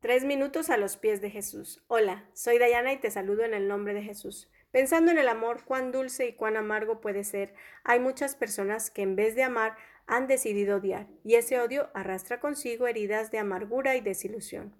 Tres minutos a los pies de Jesús. Hola, soy Dayana y te saludo en el nombre de Jesús. Pensando en el amor, cuán dulce y cuán amargo puede ser, hay muchas personas que en vez de amar han decidido odiar, y ese odio arrastra consigo heridas de amargura y desilusión.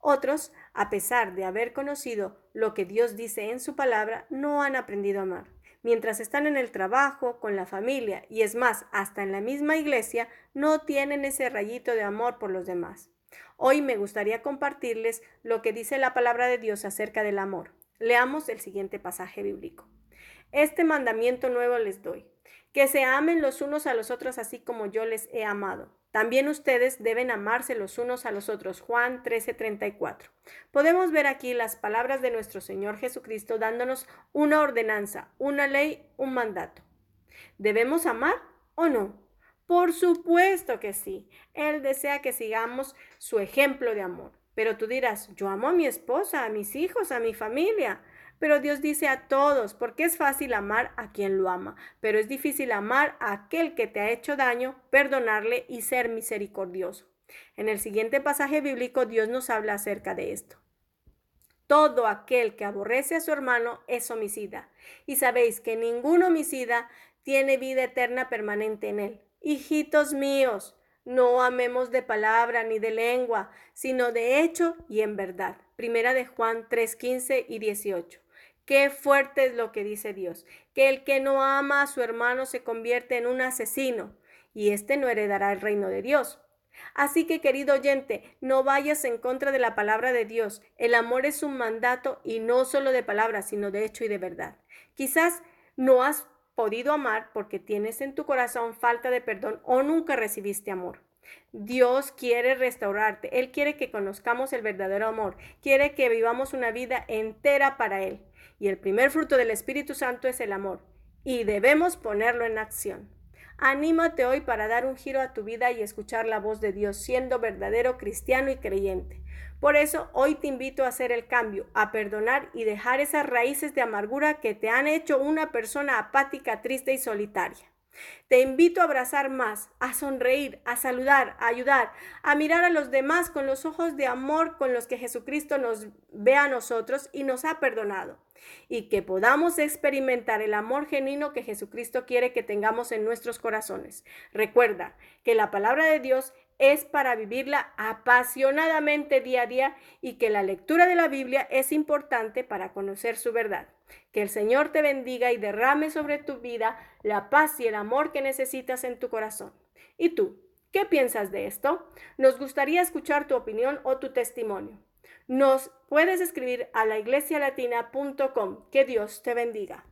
Otros, a pesar de haber conocido lo que Dios dice en su palabra, no han aprendido a amar. Mientras están en el trabajo, con la familia y es más, hasta en la misma iglesia, no tienen ese rayito de amor por los demás. Hoy me gustaría compartirles lo que dice la palabra de Dios acerca del amor. Leamos el siguiente pasaje bíblico. Este mandamiento nuevo les doy, que se amen los unos a los otros así como yo les he amado. También ustedes deben amarse los unos a los otros. Juan 13:34. Podemos ver aquí las palabras de nuestro Señor Jesucristo dándonos una ordenanza, una ley, un mandato. ¿Debemos amar o no? Por supuesto que sí. Él desea que sigamos su ejemplo de amor. Pero tú dirás, yo amo a mi esposa, a mis hijos, a mi familia. Pero Dios dice a todos, porque es fácil amar a quien lo ama, pero es difícil amar a aquel que te ha hecho daño, perdonarle y ser misericordioso. En el siguiente pasaje bíblico Dios nos habla acerca de esto. Todo aquel que aborrece a su hermano es homicida, y sabéis que ningún homicida tiene vida eterna permanente en él. Hijitos míos, no amemos de palabra ni de lengua, sino de hecho y en verdad. Primera de Juan 3, 15 y 18. Qué fuerte es lo que dice Dios, que el que no ama a su hermano se convierte en un asesino, y éste no heredará el reino de Dios. Así que, querido oyente, no vayas en contra de la palabra de Dios. El amor es un mandato y no solo de palabra, sino de hecho y de verdad. Quizás no has podido amar porque tienes en tu corazón falta de perdón o nunca recibiste amor. Dios quiere restaurarte, Él quiere que conozcamos el verdadero amor, quiere que vivamos una vida entera para Él. Y el primer fruto del Espíritu Santo es el amor, y debemos ponerlo en acción. Anímate hoy para dar un giro a tu vida y escuchar la voz de Dios, siendo verdadero cristiano y creyente. Por eso hoy te invito a hacer el cambio, a perdonar y dejar esas raíces de amargura que te han hecho una persona apática, triste y solitaria. Te invito a abrazar más, a sonreír, a saludar, a ayudar, a mirar a los demás con los ojos de amor con los que Jesucristo nos ve a nosotros y nos ha perdonado. Y que podamos experimentar el amor genuino que Jesucristo quiere que tengamos en nuestros corazones. Recuerda que la palabra de Dios es para vivirla apasionadamente día a día y que la lectura de la Biblia es importante para conocer su verdad. Que el Señor te bendiga y derrame sobre tu vida la paz y el amor que necesitas en tu corazón. ¿Y tú? ¿Qué piensas de esto? Nos gustaría escuchar tu opinión o tu testimonio. Nos puedes escribir a la iglesialatina.com. Que Dios te bendiga.